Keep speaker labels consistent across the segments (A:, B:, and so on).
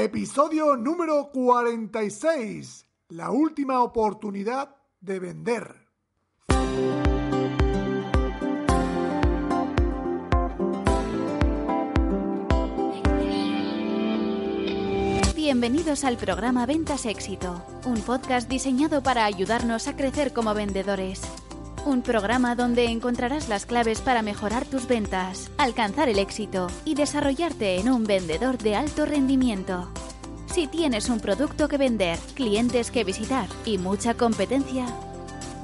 A: Episodio número 46. La última oportunidad de vender.
B: Bienvenidos al programa Ventas Éxito, un podcast diseñado para ayudarnos a crecer como vendedores. Un programa donde encontrarás las claves para mejorar tus ventas, alcanzar el éxito y desarrollarte en un vendedor de alto rendimiento. Si tienes un producto que vender, clientes que visitar y mucha competencia,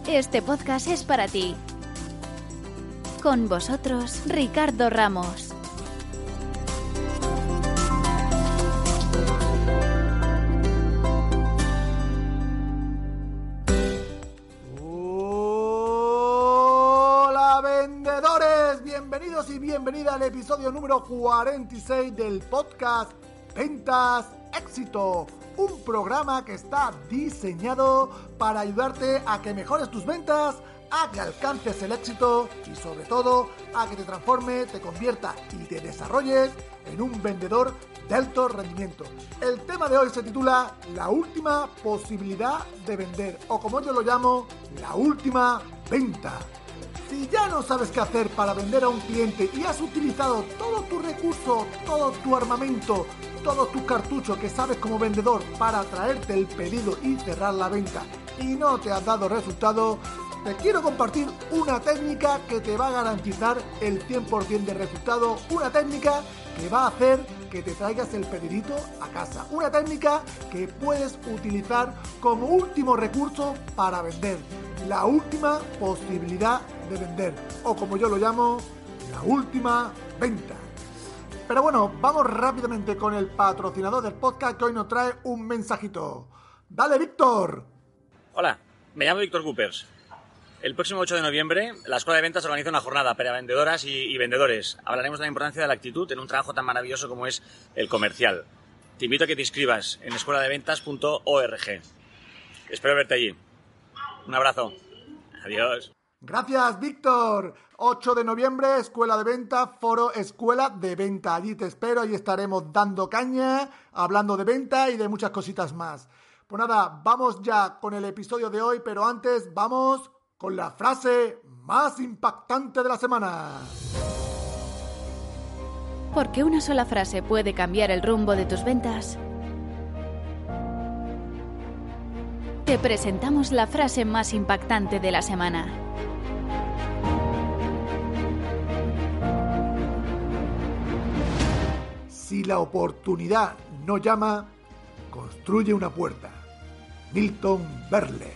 B: este podcast es para ti. Con vosotros, Ricardo Ramos.
A: Bienvenidos y bienvenida al episodio número 46 del podcast Ventas Éxito, un programa que está diseñado para ayudarte a que mejores tus ventas, a que alcances el éxito y sobre todo a que te transforme, te convierta y te desarrolles en un vendedor de alto rendimiento. El tema de hoy se titula La última posibilidad de vender o como yo lo llamo, la última venta. Si ya no sabes qué hacer para vender a un cliente y has utilizado todo tu recurso, todo tu armamento, todos tus cartuchos que sabes como vendedor para traerte el pedido y cerrar la venta y no te has dado resultado, te quiero compartir una técnica que te va a garantizar el 100% de resultado, una técnica que va a hacer que te traigas el pedidito a casa, una técnica que puedes utilizar como último recurso para vender, la última posibilidad de vender o como yo lo llamo, la última venta. Pero bueno, vamos rápidamente con el patrocinador del podcast que hoy nos trae un mensajito. Dale, Víctor.
C: Hola, me llamo Víctor Coopers. El próximo 8 de noviembre, la Escuela de Ventas organiza una jornada para vendedoras y, vendedores. Hablaremos de la importancia de la actitud en un trabajo tan maravilloso como es el comercial. Te invito a que te inscribas en escueladeventas.org. Espero verte allí. Un abrazo. Adiós.
A: Gracias, Víctor. 8 de noviembre, Escuela de Venta, Foro Escuela de Venta. Allí te espero, allí estaremos dando caña, hablando de venta y de muchas cositas más. Pues nada, vamos ya con el episodio de hoy, pero antes vamos con la frase más impactante de la semana.
B: Porque una sola frase puede cambiar el rumbo de tus ventas. Te presentamos la frase más impactante de la semana.
A: Si la oportunidad no llama, construye una puerta. Milton Berle.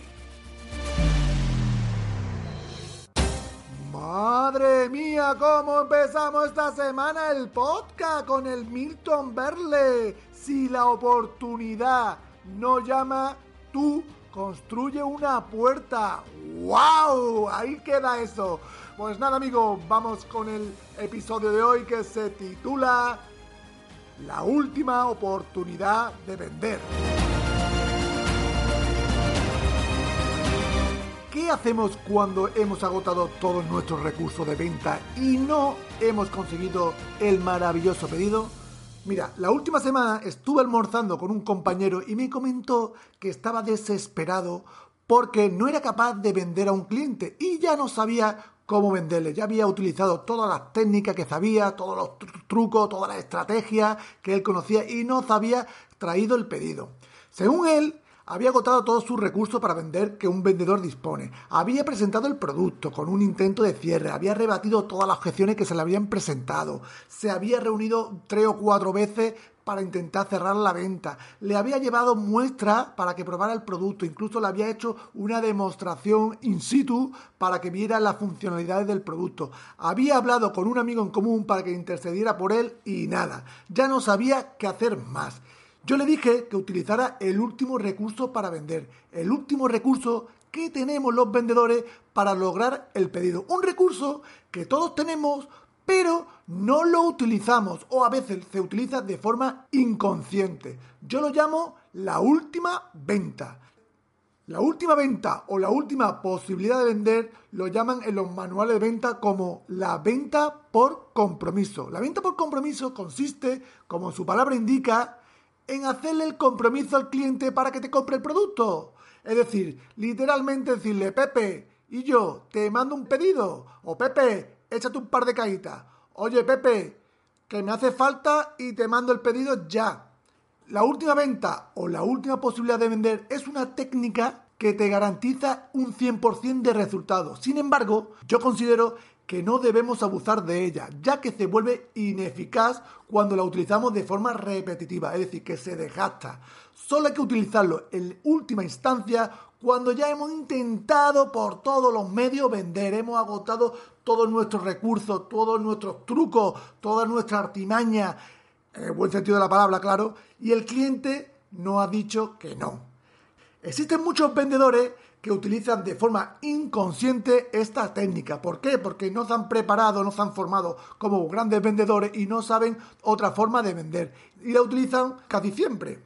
A: Madre mía, cómo empezamos esta semana el podcast con el Milton Berle. Si la oportunidad no llama, tú construye una puerta. ¡Wow! Ahí queda eso. Pues nada, amigo, vamos con el episodio de hoy que se titula La última oportunidad de vender. ¿Qué hacemos cuando hemos agotado todos nuestros recursos de venta y no hemos conseguido el maravilloso pedido? Mira, la última semana estuve almorzando con un compañero y me comentó que estaba desesperado porque no era capaz de vender a un cliente y ya no sabía cómo venderle. Ya había utilizado todas las técnicas que sabía, todos los trucos, todas las estrategias que él conocía y no había traído el pedido. Según él, había agotado todos sus recursos para vender que un vendedor dispone. Había presentado el producto con un intento de cierre, había rebatido todas las objeciones que se le habían presentado, se había reunido tres o cuatro veces para intentar cerrar la venta. Le había llevado muestras para que probara el producto, incluso le había hecho una demostración in situ para que viera las funcionalidades del producto. Había hablado con un amigo en común para que intercediera por él y nada, ya no sabía qué hacer más. Yo le dije que utilizara el último recurso para vender, el último recurso que tenemos los vendedores para lograr el pedido. Un recurso que todos tenemos pero no lo utilizamos o a veces se utiliza de forma inconsciente. Yo lo llamo la última venta. La última venta o la última posibilidad de vender lo llaman en los manuales de venta como la venta por compromiso. La venta por compromiso consiste, como su palabra indica, en hacerle el compromiso al cliente para que te compre el producto. Es decir, literalmente decirle, Pepe, y yo te mando un pedido, o Pepe, échate un par de caídas. Oye, Pepe, que me hace falta y te mando el pedido ya. La última venta o la última posibilidad de vender es una técnica que te garantiza un 100% de resultados. Sin embargo, yo considero que no debemos abusar de ella, ya que se vuelve ineficaz cuando la utilizamos de forma repetitiva, es decir, que se desgasta. Solo hay que utilizarlo en última instancia cuando ya hemos intentado por todos los medios vender, hemos agotado todos nuestros recursos, todos nuestros trucos, toda nuestra artimaña, en el buen sentido de la palabra, claro, y el cliente no ha dicho que no. Existen muchos vendedores que utilizan de forma inconsciente esta técnica. ¿Por qué? Porque no se han preparado, no se han formado como grandes vendedores y no saben otra forma de vender. Y la utilizan casi siempre.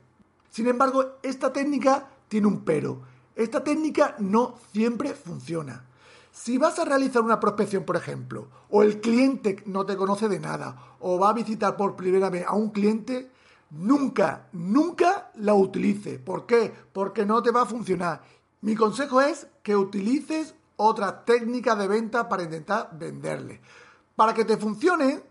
A: Sin embargo, esta técnica tiene un pero esta técnica no siempre funciona. Si vas a realizar una prospección, por ejemplo, o el cliente no te conoce de nada, o va a visitar por primera vez a un cliente, nunca, nunca la utilice. ¿Por qué? Porque no te va a funcionar. Mi consejo es que utilices otra técnica de venta para intentar venderle. Para que te funcione,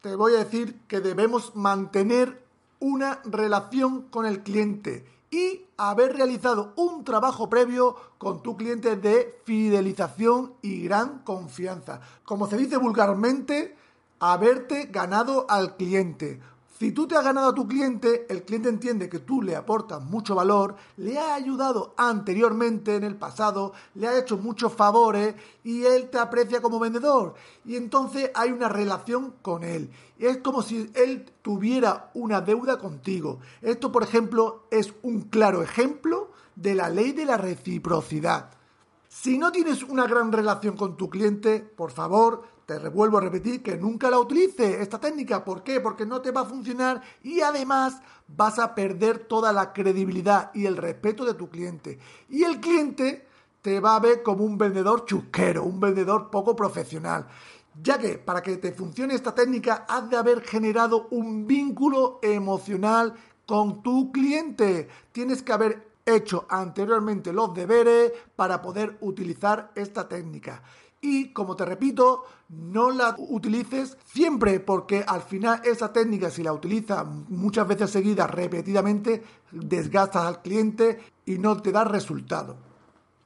A: te voy a decir que debemos mantener una relación con el cliente y haber realizado un trabajo previo con tu cliente de fidelización y gran confianza. Como se dice vulgarmente, haberte ganado al cliente. Si tú te has ganado a tu cliente, el cliente entiende que tú le aportas mucho valor, le has ayudado anteriormente en el pasado, le has hecho muchos favores y él te aprecia como vendedor. Y entonces hay una relación con él. Es como si él tuviera una deuda contigo. Esto, por ejemplo, es un claro ejemplo de la ley de la reciprocidad. Si no tienes una gran relación con tu cliente, por favor, te revuelvo a repetir que nunca la utilice esta técnica. ¿Por qué? Porque no te va a funcionar y además vas a perder toda la credibilidad y el respeto de tu cliente. Y el cliente te va a ver como un vendedor chusquero, un vendedor poco profesional. Ya que para que te funcione esta técnica has de haber generado un vínculo emocional con tu cliente. Tienes que haber hecho anteriormente los deberes para poder utilizar esta técnica. Y como te repito, no la utilices siempre porque al final esa técnica si la utilizas muchas veces seguidas repetidamente desgastas al cliente y no te da resultado.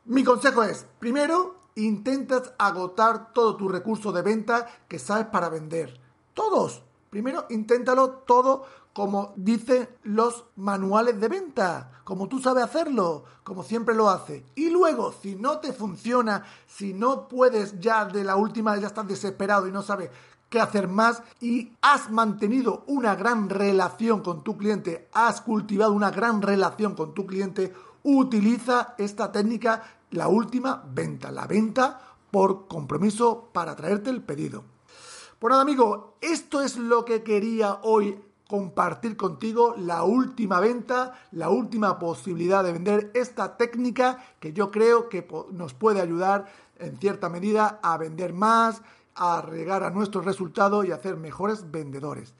A: Mi consejo es, primero, intentas agotar todo tu recurso de venta que sabes para vender. Todos. Primero, inténtalo todo como dicen los manuales de venta, como tú sabes hacerlo, como siempre lo hace. Y luego, si no te funciona, si no puedes ya de la última, ya estás desesperado y no sabes qué hacer más y has mantenido una gran relación con tu cliente, has cultivado una gran relación con tu cliente, utiliza esta técnica, la última venta, la venta por compromiso para traerte el pedido. Pues nada, amigo, esto es lo que quería hoy compartir contigo la última venta, la última posibilidad de vender esta técnica que yo creo que nos puede ayudar en cierta medida a vender más, a llegar a nuestros resultados y a ser mejores vendedores.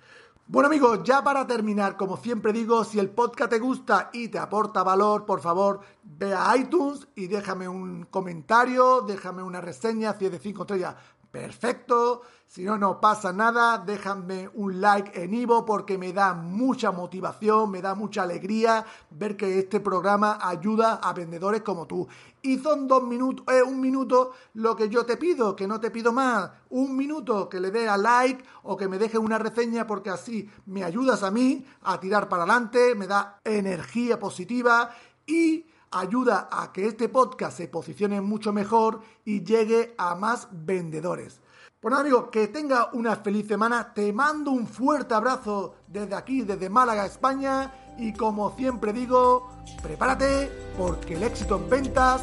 A: Bueno amigos, ya para terminar, como siempre digo, si el podcast te gusta y te aporta valor, por favor, ve a iTunes y déjame un comentario, déjame una reseña, si es de 5 estrellas, perfecto. Si no, no pasa nada. Déjame un like en Ivo porque me da mucha motivación, me da mucha alegría ver que este programa ayuda a vendedores como tú. Y son dos minutos, eh, un minuto lo que yo te pido, que no te pido más. Un minuto que le dé a like o que me deje una reseña porque así me ayudas a mí a tirar para adelante, me da energía positiva y ayuda a que este podcast se posicione mucho mejor y llegue a más vendedores. Bueno amigos, que tenga una feliz semana, te mando un fuerte abrazo desde aquí, desde Málaga, España y como siempre digo, prepárate porque el éxito en ventas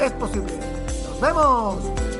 A: es posible. ¡Nos vemos!